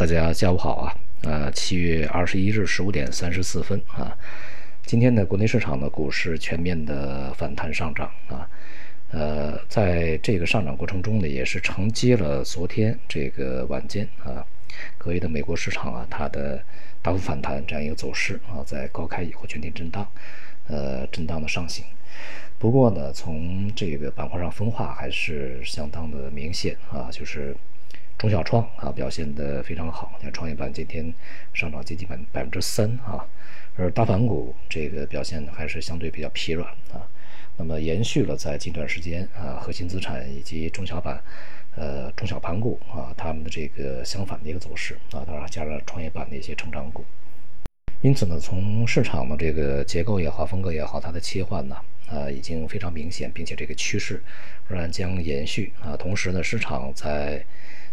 大家下午好啊，呃，七月二十一日十五点三十四分啊，今天的国内市场的股市全面的反弹上涨啊，呃，在这个上涨过程中呢，也是承接了昨天这个晚间啊，隔夜的美国市场啊，它的大幅反弹这样一个走势啊，在高开以后全天震荡，呃，震荡的上行。不过呢，从这个板块上分化还是相当的明显啊，就是。中小创啊表现得非常好，像创业板今天上涨接近百百分之三啊，而大盘股这个表现还是相对比较疲软啊。那么延续了在近段时间啊，核心资产以及中小板，呃中小盘股啊，他们的这个相反的一个走势啊，当然加上创业板的一些成长股。因此呢，从市场的这个结构也好，风格也好，它的切换呢，啊已经非常明显，并且这个趋势仍然将延续啊。同时呢，市场在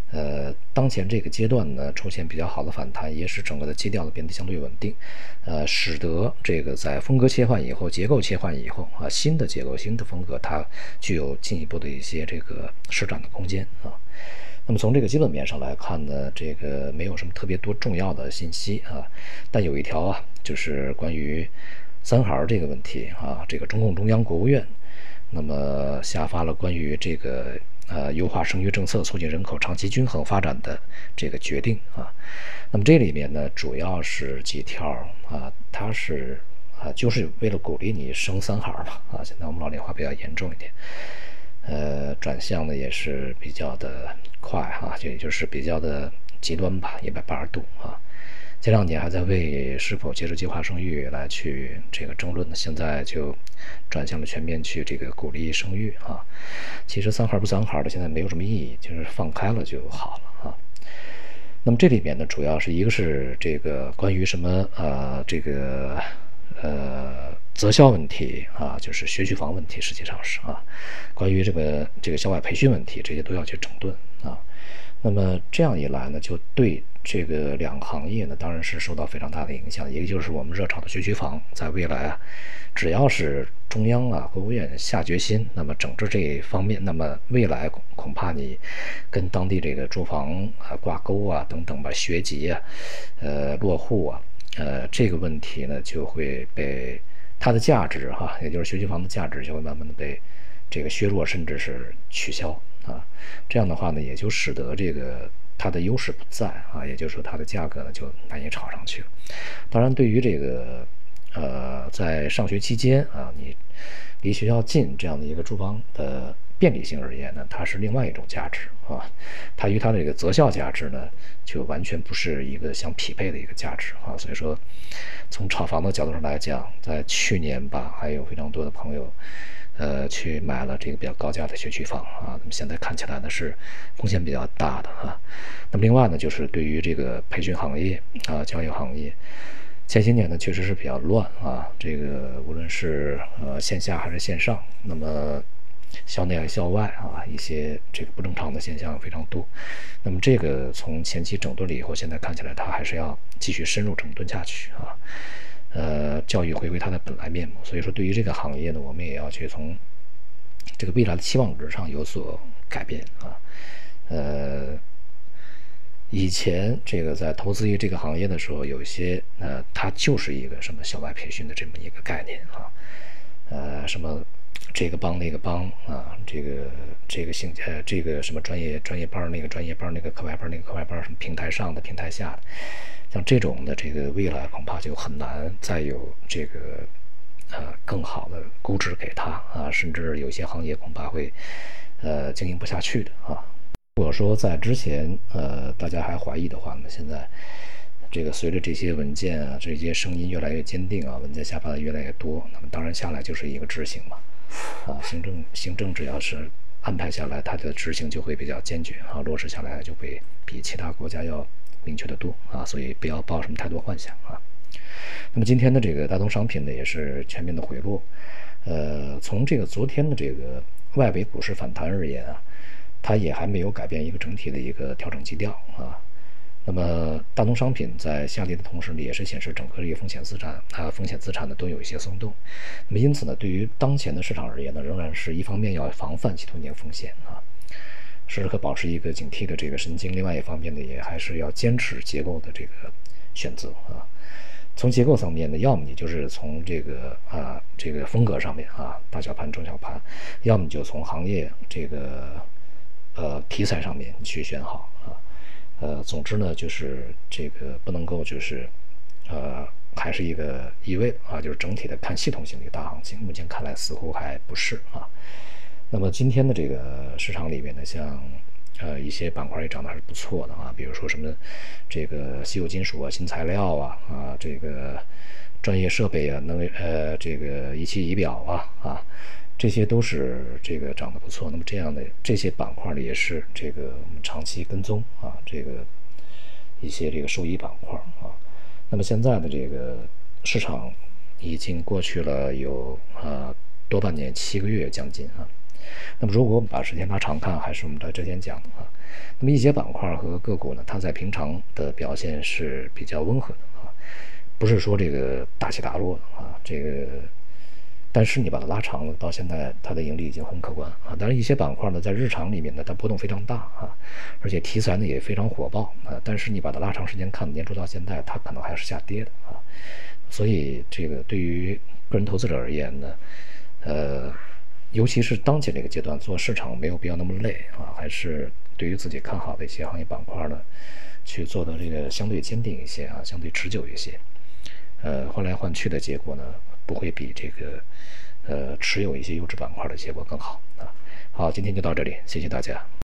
呃，当前这个阶段呢，出现比较好的反弹，也使整个的基调呢变得相对稳定，呃，使得这个在风格切换以后、结构切换以后啊，新的结构、新的风格，它具有进一步的一些这个施展的空间啊。那么从这个基本面上来看呢，这个没有什么特别多重要的信息啊，但有一条啊，就是关于三孩这个问题啊，这个中共中央、国务院，那么下发了关于这个。呃，优化生育政策，促进人口长期均衡发展的这个决定啊，那么这里面呢，主要是几条啊，它是啊，就是为了鼓励你生三孩嘛啊，现在我们老龄化比较严重一点，呃，转向呢也是比较的快哈，就也就是比较的极端吧，一百八十度啊。前两年还在为是否接受计划生育来去这个争论呢，现在就转向了全面去这个鼓励生育啊。其实三孩不三孩的现在没有什么意义，就是放开了就好了啊。那么这里面呢，主要是一个是这个关于什么呃这个呃择校问题啊，就是学区房问题，实际上是啊，关于这个这个校外培训问题，这些都要去整顿啊。那么这样一来呢，就对。这个两个行业呢，当然是受到非常大的影响。一个就是我们热炒的学区房，在未来啊，只要是中央啊、国务院下决心，那么整治这一方面，那么未来恐恐怕你跟当地这个住房啊挂钩啊等等吧，学籍啊、呃落户啊，呃这个问题呢就会被它的价值哈，也就是学区房的价值就会慢慢的被这个削弱，甚至是取消啊。这样的话呢，也就使得这个。它的优势不在啊，也就是说它的价格呢就难以炒上去。当然，对于这个呃在上学期间啊，你离学校近这样的一个住房的便利性而言呢，它是另外一种价值啊。它与它的这个择校价值呢，就完全不是一个相匹配的一个价值啊。所以说，从炒房的角度上来讲，在去年吧，还有非常多的朋友。呃，去买了这个比较高价的学区房啊，那么现在看起来呢是贡献比较大的啊。那么另外呢，就是对于这个培训行业啊、教育行业，前些年呢确实是比较乱啊。这个无论是呃线下还是线上，那么校内校外啊，一些这个不正常的现象非常多。那么这个从前期整顿了以后，现在看起来它还是要继续深入整顿下去啊。教育回归它的本来面目，所以说对于这个行业呢，我们也要去从这个未来的期望值上有所改变啊。呃，以前这个在投资于这个行业的时候，有些呃，它就是一个什么校外培训的这么一个概念啊，呃，什么这个帮那个帮啊，这个这个兴呃这个什么专业专业班那个专业班那个课外班那个课外班什么平台上的平台下的。像这种的这个未来恐怕就很难再有这个呃更好的估值给他啊，甚至有些行业恐怕会呃经营不下去的啊。如果说在之前呃大家还怀疑的话呢，现在这个随着这些文件啊这些声音越来越坚定啊，文件下发的越来越多，那么当然下来就是一个执行嘛啊，行政行政只要是安排下来，它的执行就会比较坚决啊，落实下来就会比其他国家要。明确的多啊，所以不要抱什么太多幻想啊。那么今天的这个大宗商品呢，也是全面的回落。呃，从这个昨天的这个外围股市反弹而言啊，它也还没有改变一个整体的一个调整基调啊。那么大宗商品在下跌的同时呢，也是显示整个这个风险资产啊，风险资产呢都有一些松动。那么因此呢，对于当前的市场而言呢，仍然是一方面要防范系统性风险啊。时时刻保持一个警惕的这个神经。另外一方面呢，也还是要坚持结构的这个选择啊。从结构层面呢，要么你就是从这个啊这个风格上面啊大小盘、中小盘，要么你就从行业这个呃题材上面去选好。呃，总之呢，就是这个不能够就是呃还是一个一味啊，就是整体的看系统性的一个大行情。目前看来似乎还不是啊。那么今天的这个市场里面呢，像呃一些板块也涨得还是不错的啊，比如说什么这个稀有金属啊、新材料啊啊，这个专业设备啊、能呃这个仪器仪表啊啊，这些都是这个涨得不错。那么这样的这些板块呢，也是这个我们长期跟踪啊，这个一些这个受益板块啊。那么现在的这个市场已经过去了有啊多半年，七个月将近啊。那么，如果我们把时间拉长看，还是我们在之前讲的啊，那么一些板块和个股呢，它在平常的表现是比较温和的啊，不是说这个大起大落的啊，这个，但是你把它拉长了，到现在它的盈利已经很可观啊。但是，一些板块呢，在日常里面呢，它波动非常大啊，而且题材呢也非常火爆啊。但是你把它拉长时间看，年初到现在，它可能还是下跌的啊。所以，这个对于个人投资者而言呢，呃。尤其是当前这个阶段做市场没有必要那么累啊，还是对于自己看好的一些行业板块呢，去做的这个相对坚定一些啊，相对持久一些。呃，换来换去的结果呢，不会比这个呃持有一些优质板块的结果更好啊。好，今天就到这里，谢谢大家。